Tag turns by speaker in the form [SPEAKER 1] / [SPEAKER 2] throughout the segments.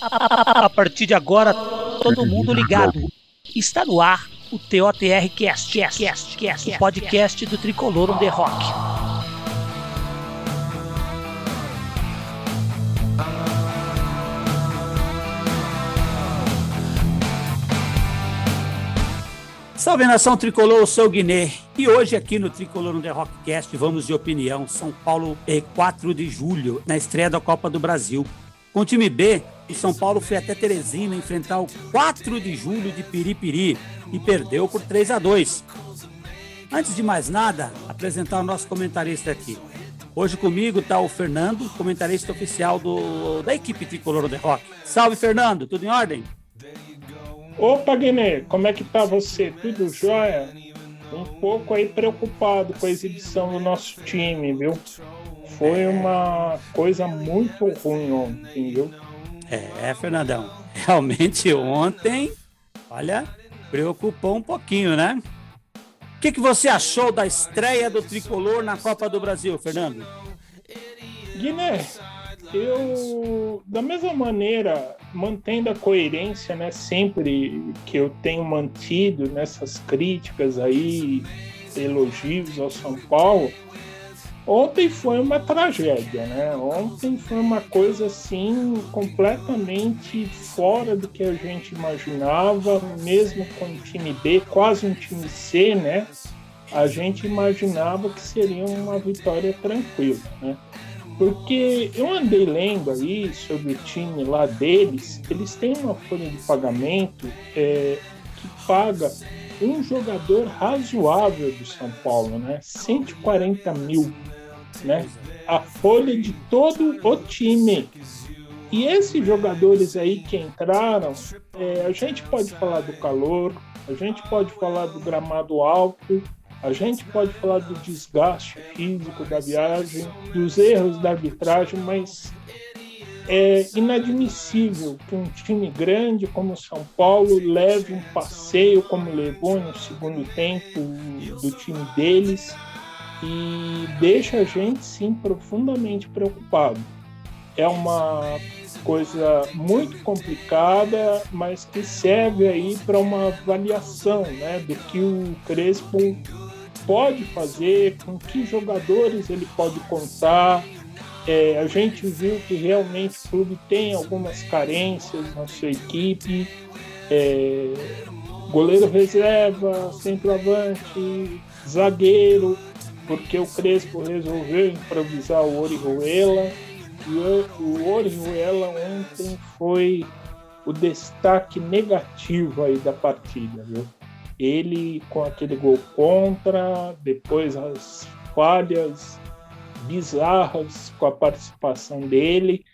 [SPEAKER 1] A partir de agora, todo mundo ligado. Está no ar o TOTR Cast, Cast, Cast, Cast, o podcast do Tricolor on the Rock. Salve nação tricolor, eu sou o Guiné e hoje aqui no Tricolor on the Rockcast vamos de opinião São Paulo e 4 de julho na estreia da Copa do Brasil. Com o time B, o São Paulo foi até Teresina enfrentar o 4 de julho de Piripiri e perdeu por 3 a 2. Antes de mais nada, apresentar o nosso comentarista aqui. Hoje comigo está o Fernando, comentarista oficial do, da equipe Tricolor The Rock. Salve, Fernando, tudo em ordem?
[SPEAKER 2] Opa, Guiné, como é que tá você? Tudo jóia? Um pouco aí preocupado com a exibição do nosso time, viu? foi uma coisa muito ruim ontem, viu?
[SPEAKER 1] É, Fernandão. Realmente ontem, olha, preocupou um pouquinho, né? O que, que você achou da estreia do tricolor na Copa do Brasil, Fernando?
[SPEAKER 2] Guiné, eu, da mesma maneira, mantendo a coerência, né, sempre que eu tenho mantido nessas críticas aí, elogios ao São Paulo, Ontem foi uma tragédia, né? Ontem foi uma coisa assim completamente fora do que a gente imaginava, mesmo com time B, quase um time C, né? A gente imaginava que seria uma vitória tranquila, né? Porque eu andei lendo aí sobre o time lá deles, eles têm uma folha de pagamento é, que paga um jogador razoável do São Paulo, né? 140 mil né? A folha de todo o time. E esses jogadores aí que entraram, é, a gente pode falar do calor, a gente pode falar do gramado alto, a gente pode falar do desgaste físico da viagem, dos erros da arbitragem, mas é inadmissível que um time grande como São Paulo leve um passeio como levou no segundo tempo do time deles e deixa a gente sim profundamente preocupado. É uma coisa muito complicada, mas que serve aí para uma avaliação né, do que o Crespo pode fazer, com que jogadores ele pode contar. É, a gente viu que realmente o clube tem algumas carências na sua equipe. É, goleiro reserva, centroavante, zagueiro porque o Crespo resolveu improvisar o Orihuela e o Orihuela ontem foi o destaque negativo aí da partida, viu? Ele com aquele gol contra, depois as falhas bizarras com a participação dele,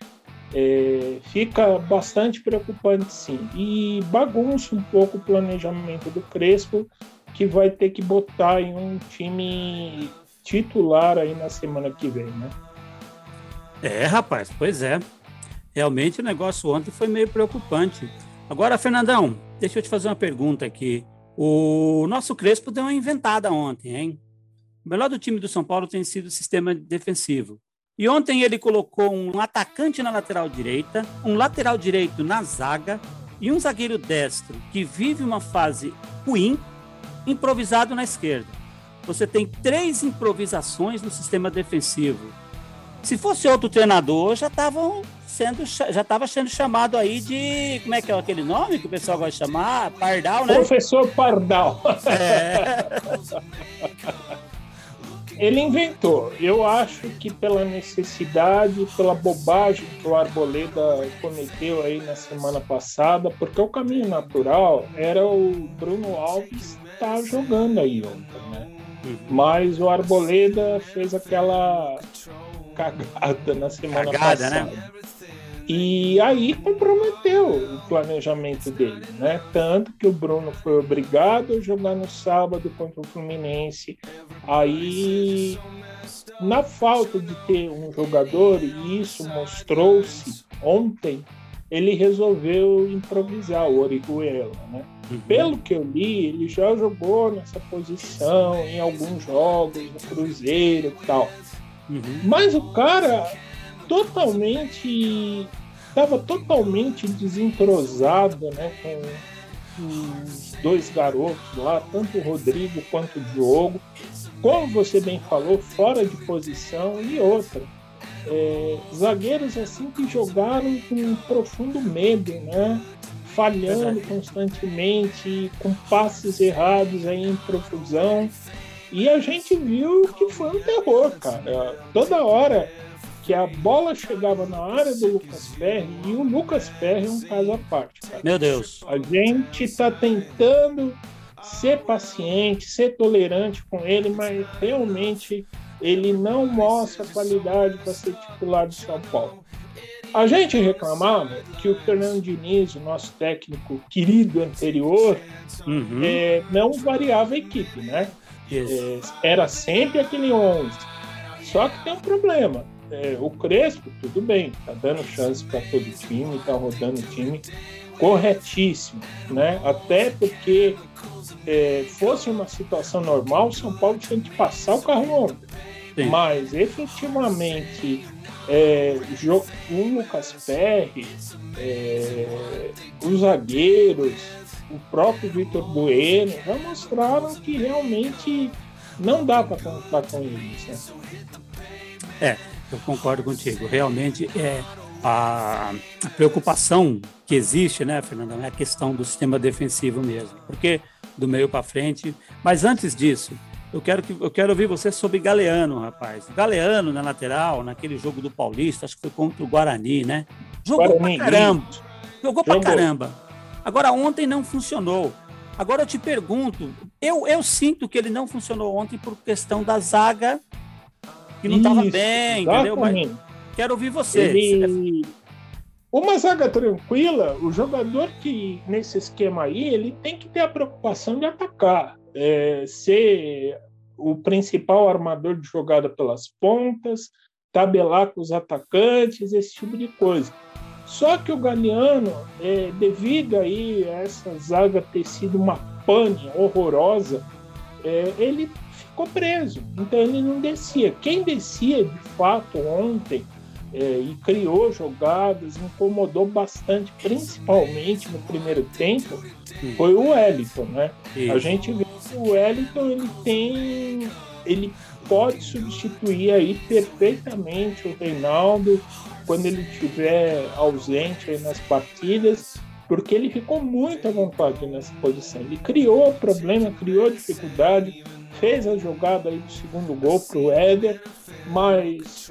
[SPEAKER 2] é, fica bastante preocupante sim. E bagunça um pouco o planejamento do Crespo, que vai ter que botar em um time titular aí na semana que vem, né?
[SPEAKER 1] É, rapaz, pois é. Realmente o negócio ontem foi meio preocupante. Agora, Fernandão, deixa eu te fazer uma pergunta aqui. O nosso Crespo deu uma inventada ontem, hein? O melhor do time do São Paulo tem sido o sistema defensivo. E ontem ele colocou um atacante na lateral direita, um lateral direito na zaga e um zagueiro destro que vive uma fase ruim, improvisado na esquerda você tem três improvisações no sistema defensivo. Se fosse outro treinador, já estavam sendo já estava sendo chamado aí de como é que é aquele nome que o pessoal gosta de chamar Pardal, né?
[SPEAKER 2] Professor Pardal. É. Ele inventou. Eu acho que pela necessidade, pela bobagem que o Arboleda cometeu aí na semana passada, porque o caminho natural era o Bruno Alves estar tá jogando aí ontem, né? Mas o Arboleda fez aquela cagada na semana cagada, né? passada. Né? E aí comprometeu o planejamento dele, né? Tanto que o Bruno foi obrigado a jogar no sábado contra o Fluminense. Aí, na falta de ter um jogador, e isso mostrou-se ontem, ele resolveu improvisar o Orihuela, né? Uhum. Pelo que eu li, ele já jogou nessa posição em alguns jogos, no Cruzeiro e tal. Uhum. Mas o cara totalmente estava totalmente desentrosado né, com os dois garotos lá, tanto o Rodrigo quanto o Diogo. Como você bem falou, fora de posição e outra. É, zagueiros assim que jogaram com um profundo medo, né? falhando constantemente, com passes errados aí em profusão. E a gente viu que foi um terror, cara. Toda hora que a bola chegava na área do Lucas Perry, e o Lucas Perry é um caso à parte. Cara.
[SPEAKER 1] Meu Deus.
[SPEAKER 2] A gente está tentando ser paciente, ser tolerante com ele, mas realmente ele não mostra qualidade para ser titular do São Paulo. A gente reclamava que o Fernando Diniz, o nosso técnico querido anterior, uhum. é, não variava a equipe, né? É, era sempre aquele 11. Só que tem um problema é, o Crespo, tudo bem, tá dando chance para todo time, tá rodando o time corretíssimo, né? Até porque é, fosse uma situação normal, o São Paulo tinha que passar o carro ontem. Mas efetivamente é, o Lucas Perry, é, os zagueiros, o próprio Vitor Bueno já mostraram que realmente não dá para contar com eles. Né?
[SPEAKER 1] É, eu concordo contigo. Realmente é a, a preocupação que existe, né, Fernanda, é a questão do sistema defensivo mesmo, porque do meio para frente. Mas antes disso, eu quero que eu quero ouvir você sobre Galeano, rapaz. Galeano na lateral, naquele jogo do Paulista, acho que foi contra o Guarani, né? Jogou Guarani, pra caramba. Jogou pra caramba. Agora ontem não funcionou. Agora eu te pergunto, eu, eu sinto que ele não funcionou ontem por questão da zaga que não estava bem, entendeu? Mas quero ouvir você. Ele...
[SPEAKER 2] Uma zaga tranquila, o jogador que nesse esquema aí, ele tem que ter a preocupação de atacar, é, ser o principal armador de jogada pelas pontas, tabelar com os atacantes, esse tipo de coisa. Só que o Galeano, é, devido aí a essa zaga ter sido uma pane horrorosa, é, ele ficou preso. Então ele não descia. Quem descia de fato ontem é, e criou jogadas, incomodou bastante, principalmente no primeiro tempo, foi o Wellington, né? A gente que o Wellington ele tem. ele pode substituir aí perfeitamente o Reinaldo quando ele estiver ausente aí nas partidas, porque ele ficou muito à vontade nessa posição. Ele criou problema, criou dificuldade, fez a jogada aí do segundo gol para o Éder, mas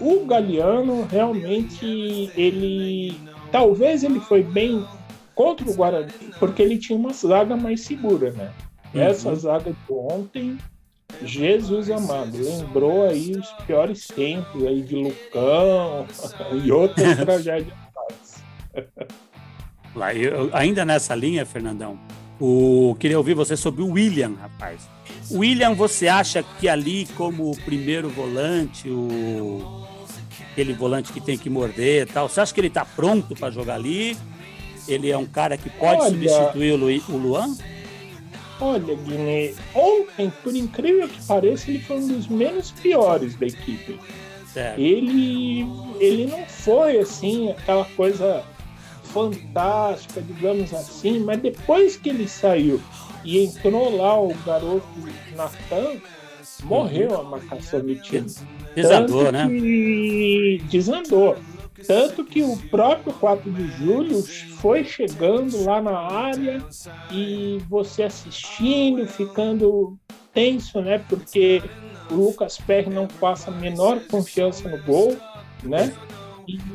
[SPEAKER 2] o Galeano realmente ele talvez ele foi bem contra o Guarani porque ele tinha uma zaga mais segura, né? Uhum. Essa zaga de ontem, Jesus amado, lembrou aí os piores tempos aí de Lucão e outras tragédias.
[SPEAKER 1] Lá, eu, ainda nessa linha, Fernandão, o, queria ouvir você sobre o William, rapaz. William, você acha que ali, como o primeiro volante, o, aquele volante que tem que morder e tal, você acha que ele está pronto para jogar ali? Ele é um cara que pode olha, substituir o, Lu, o Luan?
[SPEAKER 2] Olha, Guiné, ontem, por incrível que pareça, ele foi um dos menos piores da equipe. Certo. Ele, ele não foi assim, aquela coisa fantástica, digamos assim, mas depois que ele saiu e entrou lá o garoto Natan, morreu a marcação do time.
[SPEAKER 1] Desandou, né?
[SPEAKER 2] Desandou. Tanto que o próprio 4 de julho foi chegando lá na área e você assistindo, ficando tenso, né? Porque o Lucas Perry não passa a menor confiança no gol, né?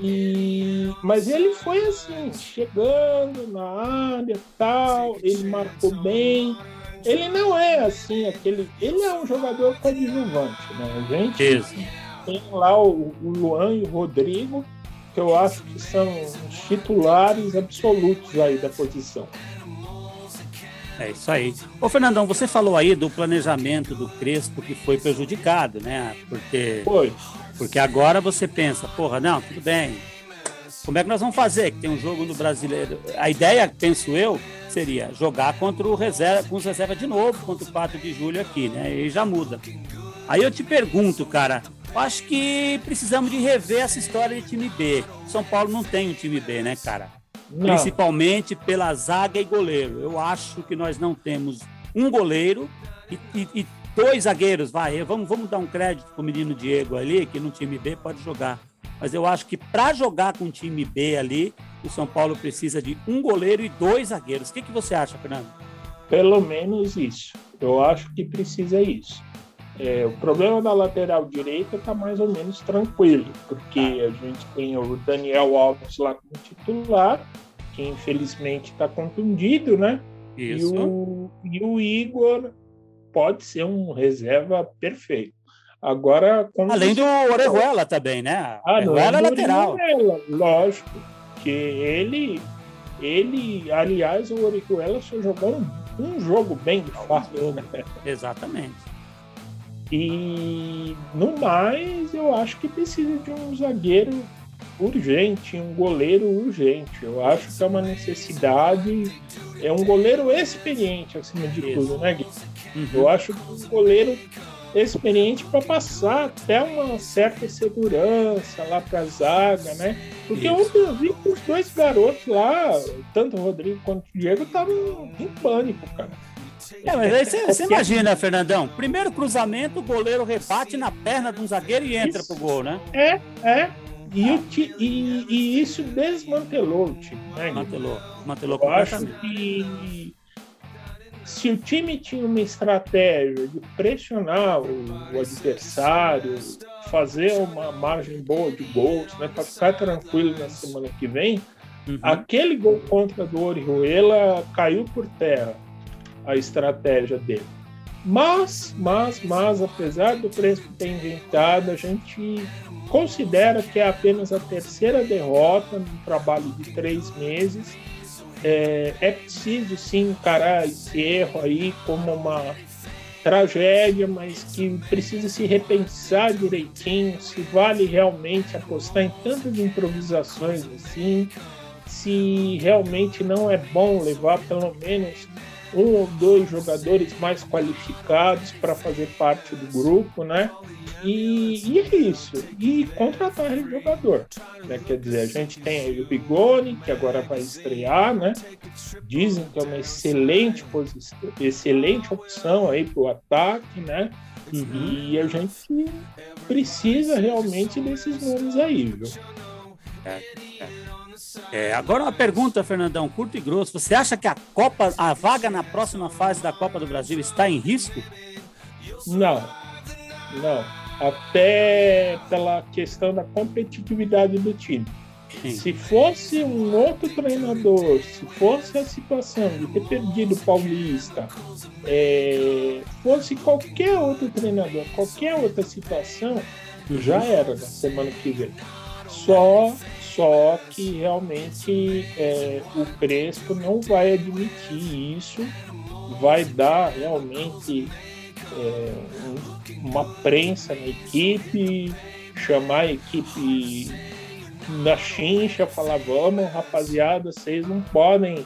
[SPEAKER 2] E, mas ele foi assim, chegando na área tal, ele marcou bem. Ele não é assim, aquele. Ele é um jogador coadjuvante, né? A gente Isso. tem lá o, o Luan e o Rodrigo, que eu acho que são os titulares absolutos aí da posição.
[SPEAKER 1] É isso aí. Ô Fernandão, você falou aí do planejamento do Crespo que foi prejudicado, né? Porque foi. Porque agora você pensa, porra, não, tudo bem. Como é que nós vamos fazer? Que tem um jogo no brasileiro. A ideia, penso eu, seria jogar contra o reserva, com os reservas de novo, contra o 4 de julho aqui, né? E já muda. Aí eu te pergunto, cara, acho que precisamos de rever essa história de time B. São Paulo não tem um time B, né, cara? Não. Principalmente pela zaga e goleiro. Eu acho que nós não temos um goleiro e, e, e dois zagueiros, vai. Vamos, vamos dar um crédito pro menino Diego ali, que no time B pode jogar. Mas eu acho que para jogar com o time B ali, o São Paulo precisa de um goleiro e dois zagueiros. O que, que você acha, Fernando?
[SPEAKER 2] Pelo menos isso. Eu acho que precisa isso. É, o problema da lateral direita está mais ou menos tranquilo, porque a gente tem o Daniel Alves lá como titular, que infelizmente está contundido, né? Isso. E o, e o Igor pode ser um reserva perfeito. Agora,
[SPEAKER 1] além do Orejuela também, né? Ah, Orejuela é lateral. Orejuela,
[SPEAKER 2] lógico, que ele, ele, aliás, o Orejuela só jogou um, um jogo bem de fato. Né?
[SPEAKER 1] Exatamente.
[SPEAKER 2] E no mais, eu acho que precisa de um zagueiro urgente, um goleiro urgente. Eu acho que é uma necessidade. É um goleiro experiente acima de tudo, né, Gui? Uhum. Eu acho que um goleiro experiente para passar até uma certa segurança lá para a zaga, né? Porque Isso. ontem eu vi que os dois garotos lá, tanto o Rodrigo quanto o Diego, estavam em pânico, cara.
[SPEAKER 1] É, mas aí você, você imagina, Fernandão. Primeiro cruzamento, o goleiro rebate na perna de um zagueiro e entra isso. pro gol, né?
[SPEAKER 2] É, é. E, ah. e, e, isso desmantelou o time, né?
[SPEAKER 1] Desmantelou, desmantelou
[SPEAKER 2] Eu acho que se o time tinha uma estratégia de pressionar o, o adversário, fazer uma margem boa de gols, né, para ficar tranquilo na semana que vem, uhum. aquele gol contra do Orihuela caiu por terra a estratégia dele. Mas, mas, mas, apesar do Crespo ter inventado, a gente considera que é apenas a terceira derrota num trabalho de três meses. É, é preciso sim encarar esse erro aí como uma tragédia, mas que precisa se repensar direitinho se vale realmente apostar em tantas improvisações assim, se realmente não é bom levar pelo menos um ou dois jogadores mais qualificados para fazer parte do grupo, né? E, e é isso. E contratar jogador. Né? Quer dizer, a gente tem aí o Bigoni, que agora vai estrear, né? Dizem que é uma excelente posição, excelente opção aí para o ataque, né? Uhum. E a gente precisa realmente desses nomes aí, viu?
[SPEAKER 1] É, é. Agora uma pergunta, Fernandão, curto e grosso. Você acha que a Copa, a vaga na próxima fase da Copa do Brasil está em risco?
[SPEAKER 2] Não, não. Até pela questão da competitividade do time. Sim. Se fosse um outro treinador, se fosse a situação de ter perdido o Paulista, é, fosse qualquer outro treinador, qualquer outra situação, já era na semana que vem. Só só que realmente é, o Crespo não vai admitir isso, vai dar realmente é, uma prensa na equipe, chamar a equipe na chincha, falar: vamos, rapaziada, vocês não podem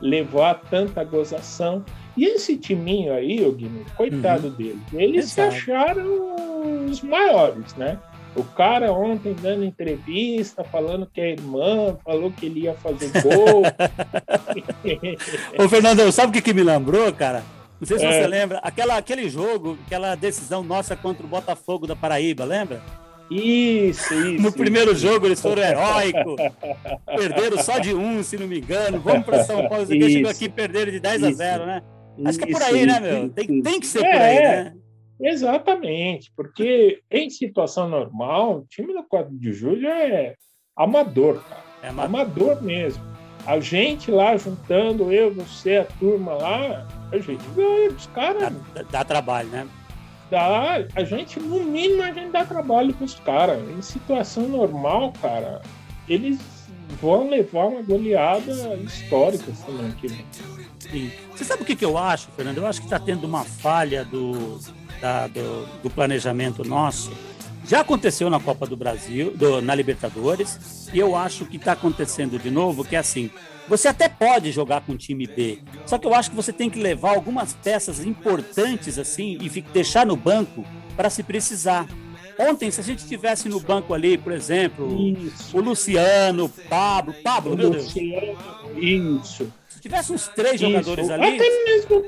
[SPEAKER 2] levar tanta gozação. E esse timinho aí, o Guilherme, coitado uhum. dele, eles Exato. se acharam os maiores, né? O cara ontem dando entrevista, falando que é irmã, falou que ele ia fazer gol.
[SPEAKER 1] Ô, Fernando, sabe o que, que me lembrou, cara? Não sei se é. você lembra. Aquela, aquele jogo, aquela decisão nossa contra o Botafogo da Paraíba, lembra?
[SPEAKER 2] Isso, isso.
[SPEAKER 1] No primeiro
[SPEAKER 2] isso.
[SPEAKER 1] jogo eles foram heróicos. perderam só de um, se não me engano. Vamos para São Paulo. Você chegou aqui e perderam de 10 isso. a 0, né? Acho que é por aí, né, meu? Tem, tem que ser é, por aí, né?
[SPEAKER 2] Exatamente, porque em situação normal, o time do 4 de julho é amador, cara. É amador. amador mesmo. A gente lá juntando, eu, você, a turma lá, a gente ganha dos caras.
[SPEAKER 1] Dá, dá, trabalho, né?
[SPEAKER 2] Dá, a gente, no mínimo, a gente dá trabalho pros caras. Em situação normal, cara, eles vão levar uma goleada histórica semana que vem.
[SPEAKER 1] Sim. Você sabe o que, que eu acho, Fernando? Eu acho que está tendo uma falha do, da, do, do, planejamento nosso. Já aconteceu na Copa do Brasil, do, na Libertadores, e eu acho que está acontecendo de novo, que é assim, você até pode jogar com o time B, só que eu acho que você tem que levar algumas peças importantes assim e deixar no banco para se precisar. Ontem, se a gente tivesse no banco ali, por exemplo, Isso. o Luciano, o Pablo, Pablo, o meu Luciano,
[SPEAKER 2] Deus. Isso.
[SPEAKER 1] Se tivesse uns três Isso. jogadores ali.
[SPEAKER 2] Até mesmo,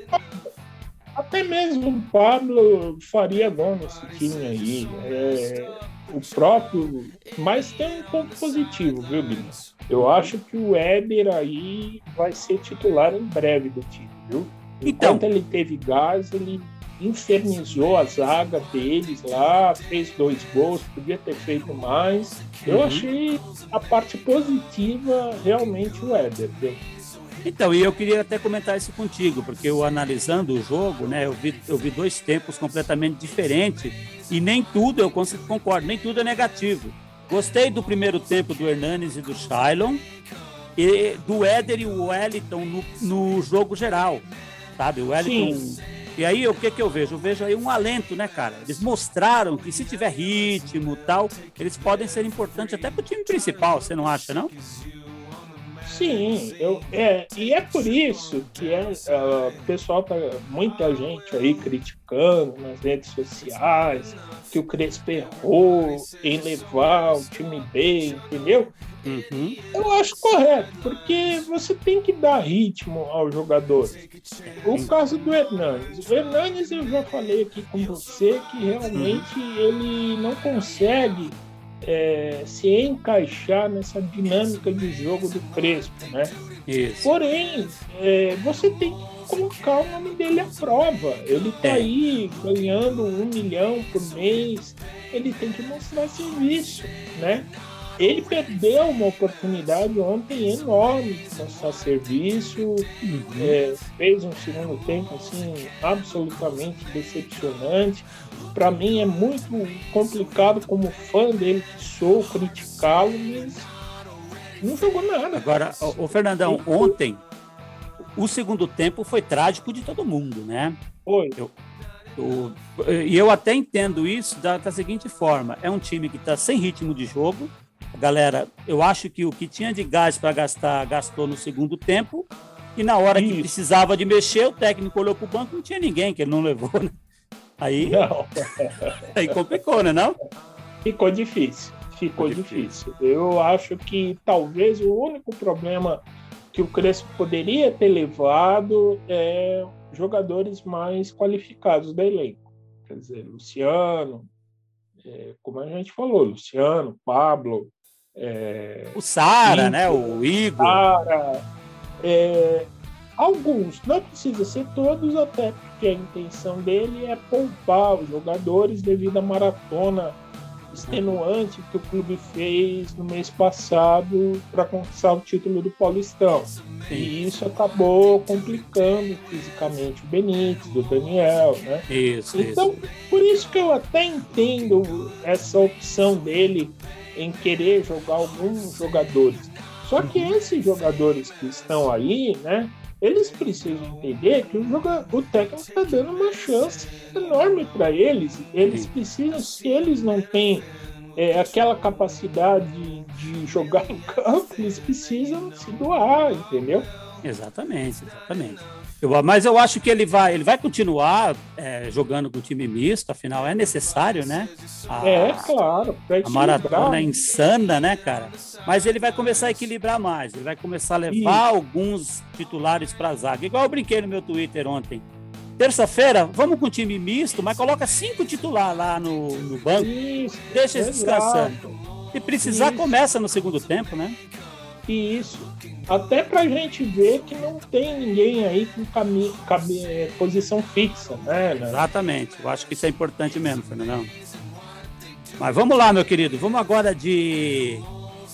[SPEAKER 2] até mesmo o Pablo faria gol nesse time aí. É, o próprio. Mas tem um ponto positivo, viu, Guilherme? Eu acho que o Éder aí vai ser titular em breve do time, viu? Então, Enquanto ele teve gás, ele infernizou a zaga deles lá, fez dois gols, podia ter feito mais. Eu uhum. achei a parte positiva realmente o Éder.
[SPEAKER 1] Então, e eu queria até comentar isso contigo, porque eu analisando o jogo, né, eu vi, eu vi dois tempos completamente diferentes e nem tudo eu concordo, nem tudo é negativo. Gostei do primeiro tempo do Hernanes e do Shailon, e do Éder e o Wellington no, no jogo geral, sabe? O Wellington. Sim. E aí, o que que eu vejo? Eu vejo aí um alento, né, cara? Eles mostraram que se tiver ritmo tal, eles podem ser importantes até pro time principal, você não acha, não?
[SPEAKER 2] Sim, eu, é, e é por isso que é, uh, o pessoal tá muita gente aí criticando nas redes sociais que o Crespo errou em levar o time bem, entendeu? Uhum. Eu acho correto, porque você tem que dar ritmo ao jogador. O caso do Hernanes. O Hernanes eu já falei aqui com você que realmente uhum. ele não consegue é, se encaixar nessa dinâmica de jogo do Crespo, né? Isso. Porém, é, você tem que colocar o nome dele à prova. Ele está é. aí ganhando um milhão por mês. Ele tem que mostrar serviço, né? Ele perdeu uma oportunidade ontem enorme de mostrar serviço, uhum. é, fez um segundo tempo assim absolutamente decepcionante. Para mim é muito complicado como fã dele que sou criticá-lo, mas não jogou nada.
[SPEAKER 1] Agora, o Fernandão, ontem o segundo tempo foi trágico de todo mundo, né?
[SPEAKER 2] Foi.
[SPEAKER 1] Eu, eu, e eu até entendo isso da, da seguinte forma: é um time que está sem ritmo de jogo Galera, eu acho que o que tinha de gás para gastar, gastou no segundo tempo. E na hora Isso. que precisava de mexer, o técnico olhou para o banco não tinha ninguém, que ele não levou. Né? Aí, não. aí complicou, né? Não?
[SPEAKER 2] Ficou difícil. Ficou difícil. difícil. Eu acho que talvez o único problema que o Crespo poderia ter levado é jogadores mais qualificados da elenco. Quer dizer, Luciano, é, como a gente falou, Luciano, Pablo,
[SPEAKER 1] é, o Sara, né? O Igor.
[SPEAKER 2] Sara. É, alguns, não precisa ser todos, até porque a intenção dele é poupar os jogadores devido à maratona extenuante que o clube fez no mês passado para conquistar o título do Paulistão. E isso acabou complicando fisicamente o Benítez, do Daniel, né?
[SPEAKER 1] Isso,
[SPEAKER 2] então,
[SPEAKER 1] isso.
[SPEAKER 2] por isso que eu até entendo essa opção dele em querer jogar alguns jogadores. Só que esses jogadores que estão aí, né, eles precisam entender que o, jogador, o técnico está dando uma chance enorme para eles. Eles precisam, se eles não têm é, aquela capacidade de jogar em campo, eles precisam se doar, entendeu?
[SPEAKER 1] Exatamente, exatamente. Eu, mas eu acho que ele vai, ele vai continuar é, jogando com o time misto, afinal é necessário, né?
[SPEAKER 2] A, é, claro.
[SPEAKER 1] A maratona é insana, né, cara? Mas ele vai começar a equilibrar mais, ele vai começar a levar Isso. alguns titulares para zaga. Igual eu brinquei no meu Twitter ontem. Terça-feira, vamos com o time misto, mas coloca cinco titulares lá no, no banco. Isso, deixa eles descansando. Se precisar, Isso. começa no segundo tempo, né?
[SPEAKER 2] Isso. Até pra gente ver que não tem ninguém aí com cami cami é, posição fixa, né,
[SPEAKER 1] né? Exatamente. Eu acho que isso é importante mesmo, Fernandão. Mas vamos lá, meu querido. Vamos agora de.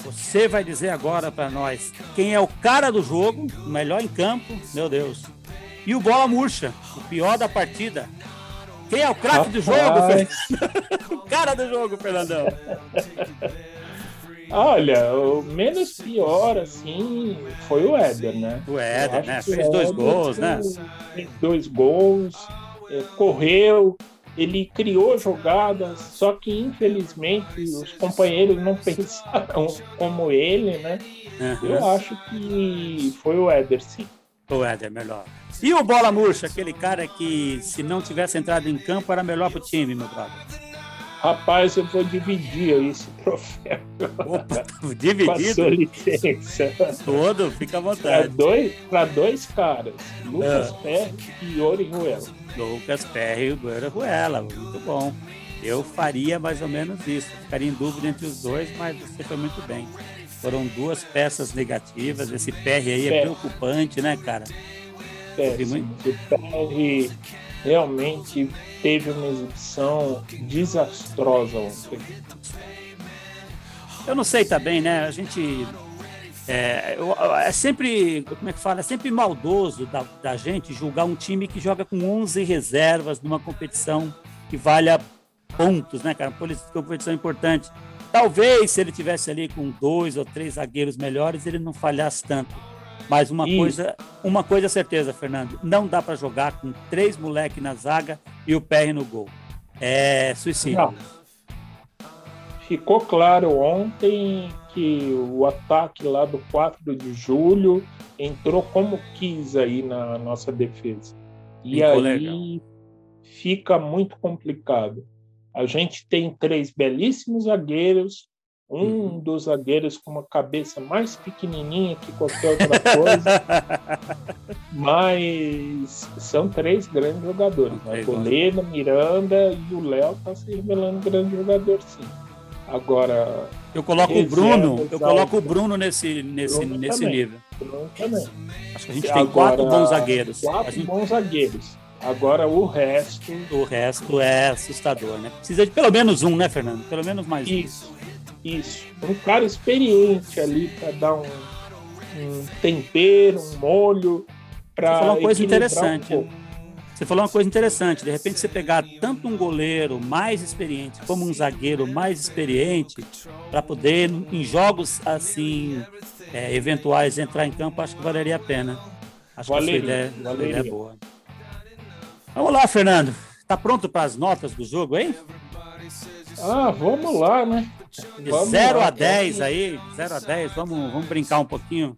[SPEAKER 1] Você vai dizer agora para nós quem é o cara do jogo, o melhor em campo, meu Deus. E o bola murcha, o pior da partida. Quem é o craque do jogo, o cara do jogo, Fernandão.
[SPEAKER 2] Olha, o menos pior, assim, foi o Éder, né?
[SPEAKER 1] O Éder, né? Fez dois gols, né?
[SPEAKER 2] Fez dois gols, é, correu, ele criou jogadas, só que infelizmente os companheiros não pensaram como ele, né? Uhum. Eu acho que foi o Éder, sim.
[SPEAKER 1] O Éder, melhor. E o Bola Murcha, aquele cara que, se não tivesse entrado em campo, era melhor pro time, meu brother.
[SPEAKER 2] Rapaz, eu vou dividir aí esse troféu.
[SPEAKER 1] Opa, dividido?
[SPEAKER 2] Com a licença.
[SPEAKER 1] Todo, fica à vontade.
[SPEAKER 2] Para dois, dois caras, Lucas ah. Perry e Ori Ruela.
[SPEAKER 1] Lucas Perry e Ori Ruela, muito bom. Eu faria mais ou menos isso. Ficaria em dúvida entre os dois, mas você foi muito bem. Foram duas peças negativas. Esse PR aí é preocupante, né, cara?
[SPEAKER 2] É, muito... O PR realmente teve uma exibição desastrosa ontem.
[SPEAKER 1] Eu não sei também, né? A gente é, é, sempre, como é que fala? É sempre maldoso da, da, gente julgar um time que joga com 11 reservas numa competição que valha pontos, né, cara? Uma competição importante. Talvez se ele tivesse ali com dois ou três zagueiros melhores, ele não falhasse tanto. Mas uma Isso. coisa, uma coisa é certeza, Fernando, não dá para jogar com três moleques na zaga e o PR no gol. É suicídio. Não.
[SPEAKER 2] Ficou claro ontem que o ataque lá do 4 de julho entrou como quis aí na nossa defesa. E Ficou aí legal. fica muito complicado. A gente tem três belíssimos zagueiros, um uhum. dos zagueiros com uma cabeça mais pequenininha que qualquer outra coisa, mas são três grandes jogadores. Né? Golena, Miranda e o Léo está se revelando grande jogador, sim. Agora.
[SPEAKER 1] Eu coloco o Bruno, eu coloco o Bruno nesse, nesse, Bruno nesse também. nível. Bruno também. Acho que a gente tem quatro bons zagueiros.
[SPEAKER 2] Quatro
[SPEAKER 1] gente...
[SPEAKER 2] bons zagueiros. Agora o resto.
[SPEAKER 1] O resto é assustador, né? Precisa de pelo menos um, né, Fernando? Pelo menos mais
[SPEAKER 2] isso, um. Isso. Um cara experiente ali para dar um, um, tempero, um molho. Para
[SPEAKER 1] falar uma coisa interessante. Um você falou uma coisa interessante. De repente, você pegar tanto um goleiro mais experiente como um zagueiro mais experiente para poder, em jogos assim é, eventuais, entrar em campo, acho que valeria a pena. Acho valeria, que a ideia, valeria. ideia é boa. Vamos lá, Fernando. Tá pronto para as notas do jogo, hein?
[SPEAKER 2] Ah, vamos lá, né?
[SPEAKER 1] De 0 a 10 aí, 0 a 10, vamos, vamos brincar um pouquinho.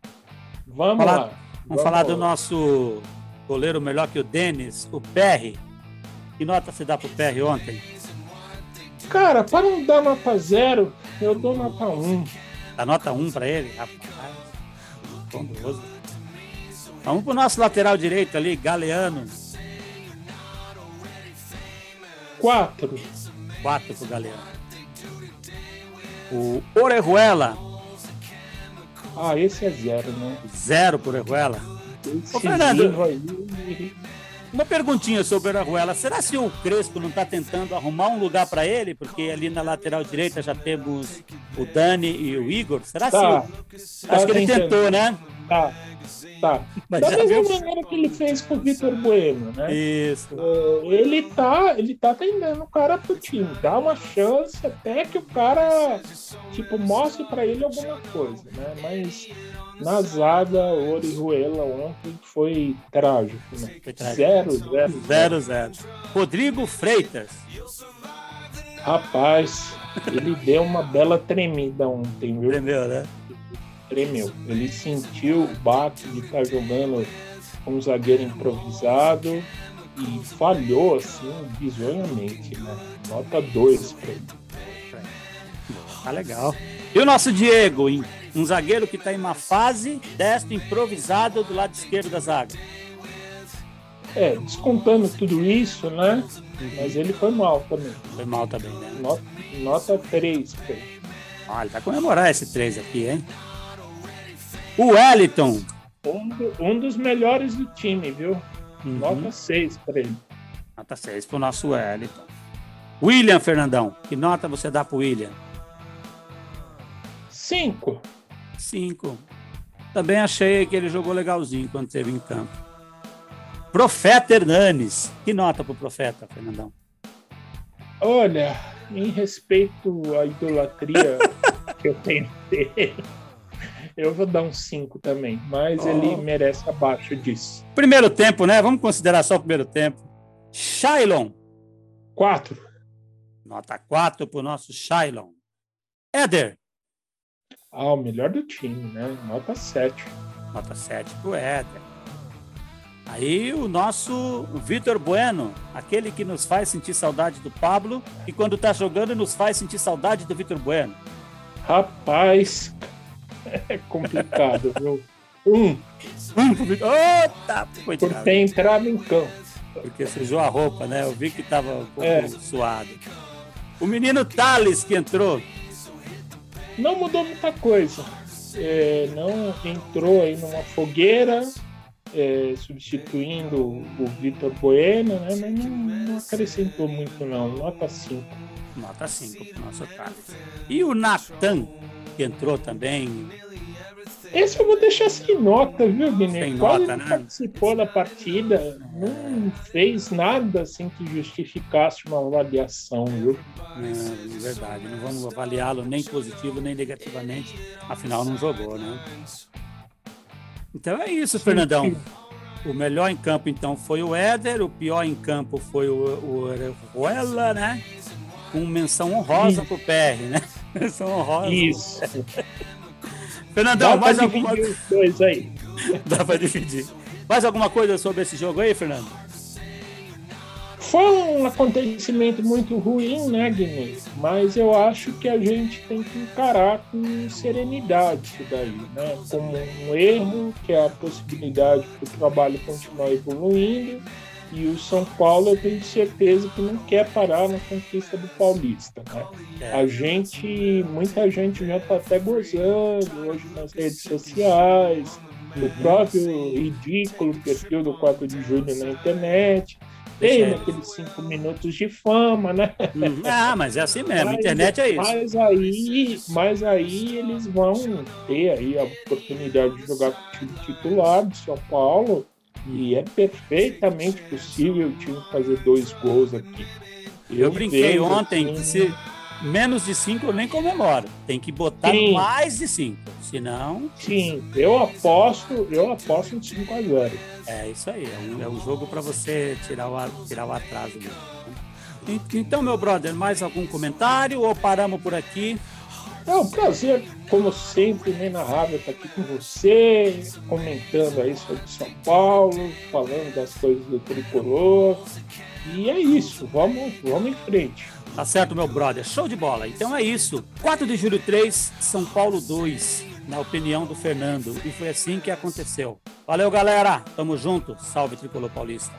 [SPEAKER 2] Vamos falar, lá.
[SPEAKER 1] Vamos, vamos falar do nosso goleiro melhor que o Denis, o Perry. Que nota você dá pro Perry ontem?
[SPEAKER 2] Cara, para não dar nota zero, eu dou nota 1. Um.
[SPEAKER 1] Dá nota 1 um para ele? Rapaz, bondoso. Vamos pro nosso lateral direito ali, Galeano.
[SPEAKER 2] Quatro.
[SPEAKER 1] Quatro pro Galeano. O Orejuela.
[SPEAKER 2] Ah, esse é zero, né?
[SPEAKER 1] Zero pro Orejuela. Ô, Fernando, uma perguntinha sobre o Orejuela. Será que o Crespo não está tentando arrumar um lugar para ele? Porque ali na lateral direita já temos o Dani e o Igor. Será tá. Tá Acho que ele tentou, né?
[SPEAKER 2] Tá. Tá. Mas da mesma viu? maneira que ele fez com o Vitor Bueno, né?
[SPEAKER 1] Isso.
[SPEAKER 2] É, ele tá, ele tá atendendo o cara pro time. Dá uma chance até que o cara, tipo, mostre para ele alguma coisa, né? Mas na zaga, Orihuela ontem foi trágico, né? Foi trágico. Zero, zero,
[SPEAKER 1] zero, zero. Rodrigo Freitas.
[SPEAKER 2] Rapaz, ele deu uma bela tremida ontem, viu?
[SPEAKER 1] Tremeu, né?
[SPEAKER 2] Tremeu. Ele sentiu o baque de estar jogando com um zagueiro improvisado e falhou assim bizonhamente, né? Nota 2 para ele.
[SPEAKER 1] Tá legal. E o nosso Diego, um zagueiro que está em uma fase destro improvisado do lado esquerdo da zaga.
[SPEAKER 2] É, descontando tudo isso, né? Uhum. Mas ele foi mal também.
[SPEAKER 1] Foi mal também, né?
[SPEAKER 2] Nota, nota 3
[SPEAKER 1] para ele. Ah, ele vai comemorar esse 3 aqui, hein? O Wellington.
[SPEAKER 2] Um, um dos melhores do time, viu? Uhum. Nota 6 para ele.
[SPEAKER 1] Nota 6 para o nosso Wellington. William Fernandão, que nota você dá para o William?
[SPEAKER 2] 5.
[SPEAKER 1] 5. Também achei que ele jogou legalzinho quando esteve em campo. Profeta Hernanes. Que nota para o Profeta, Fernandão?
[SPEAKER 2] Olha, em respeito à idolatria que eu tenho dele, eu vou dar um 5 também, mas oh. ele merece abaixo disso.
[SPEAKER 1] Primeiro tempo, né? Vamos considerar só o primeiro tempo. Shailon.
[SPEAKER 2] 4.
[SPEAKER 1] Nota 4 para o nosso Shailon. Éder.
[SPEAKER 2] Ah, o melhor do time, né? Nota 7.
[SPEAKER 1] Nota 7 para o Éder. Aí o nosso Vitor Bueno, aquele que nos faz sentir saudade do Pablo e quando tá jogando nos faz sentir saudade do Vitor Bueno.
[SPEAKER 2] Rapaz, é complicado, viu? Um.
[SPEAKER 1] Um pro
[SPEAKER 2] Por ter entrado em campo.
[SPEAKER 1] Porque sujou a roupa, né? Eu vi que tava um pouco é. suado. O menino Thales que entrou.
[SPEAKER 2] Não mudou muita coisa. É, não entrou aí numa fogueira, é, substituindo o Vitor Bueno, né? Mas não, não, acrescentou muito não, nota 5.
[SPEAKER 1] Nota 5 para o nosso Thales. E o Natan, que entrou também.
[SPEAKER 2] Esse eu vou deixar sem nota, viu, Guiné?
[SPEAKER 1] Sem Quase nota, né?
[SPEAKER 2] participou da partida, não fez nada assim que justificasse uma avaliação, viu?
[SPEAKER 1] É, verdade, não vamos avaliá-lo nem positivo nem negativamente, afinal não jogou, né? Então é isso, sim, Fernandão. Sim. O melhor em campo, então, foi o Éder, o pior em campo foi o, o Ruela, né? Com menção honrosa para o PR, né? Menção honrosa.
[SPEAKER 2] Isso.
[SPEAKER 1] Fernandão,
[SPEAKER 2] Dá
[SPEAKER 1] mais alguma
[SPEAKER 2] coisa aí?
[SPEAKER 1] Dá para dividir. Mais alguma coisa sobre esse jogo aí, Fernando?
[SPEAKER 2] Foi um acontecimento muito ruim, né, Guiné? Mas eu acho que a gente tem que encarar com serenidade isso daí, né? Como um erro, que é a possibilidade que o trabalho continuar evoluindo. E o São Paulo, eu tenho certeza que não quer parar na conquista do Paulista, né? É. A gente, muita gente já está até gozando hoje nas redes sociais, o próprio ridículo perfil do 4 de julho na internet tem aqueles cinco minutos de fama, né?
[SPEAKER 1] Uhum. Ah, mas é assim mesmo, mas, internet é isso.
[SPEAKER 2] Mas aí, mas aí eles vão ter aí a oportunidade de jogar com o time titular do São Paulo e é perfeitamente possível o time fazer dois gols aqui.
[SPEAKER 1] Eu, eu brinquei ontem assim, que se menos de cinco eu nem comemoro. Tem que botar Sim. mais de cinco. Senão.
[SPEAKER 2] Sim, eu aposto, eu aposto em 5 a 0.
[SPEAKER 1] É isso aí, é um, é um jogo para você tirar o, tirar o atraso mesmo. Né? Então, meu brother, mais algum comentário ou paramos por aqui?
[SPEAKER 2] É um prazer, como sempre, inenarrável estar aqui com você, comentando aí sobre São Paulo, falando das coisas do tricolor. E é isso, vamos, vamos em frente.
[SPEAKER 1] Tá certo, meu brother. Show de bola. Então é isso. 4 de julho 3, São Paulo 2, na opinião do Fernando. E foi assim que aconteceu. Valeu, galera. Tamo junto. Salve, Tricolor Paulista.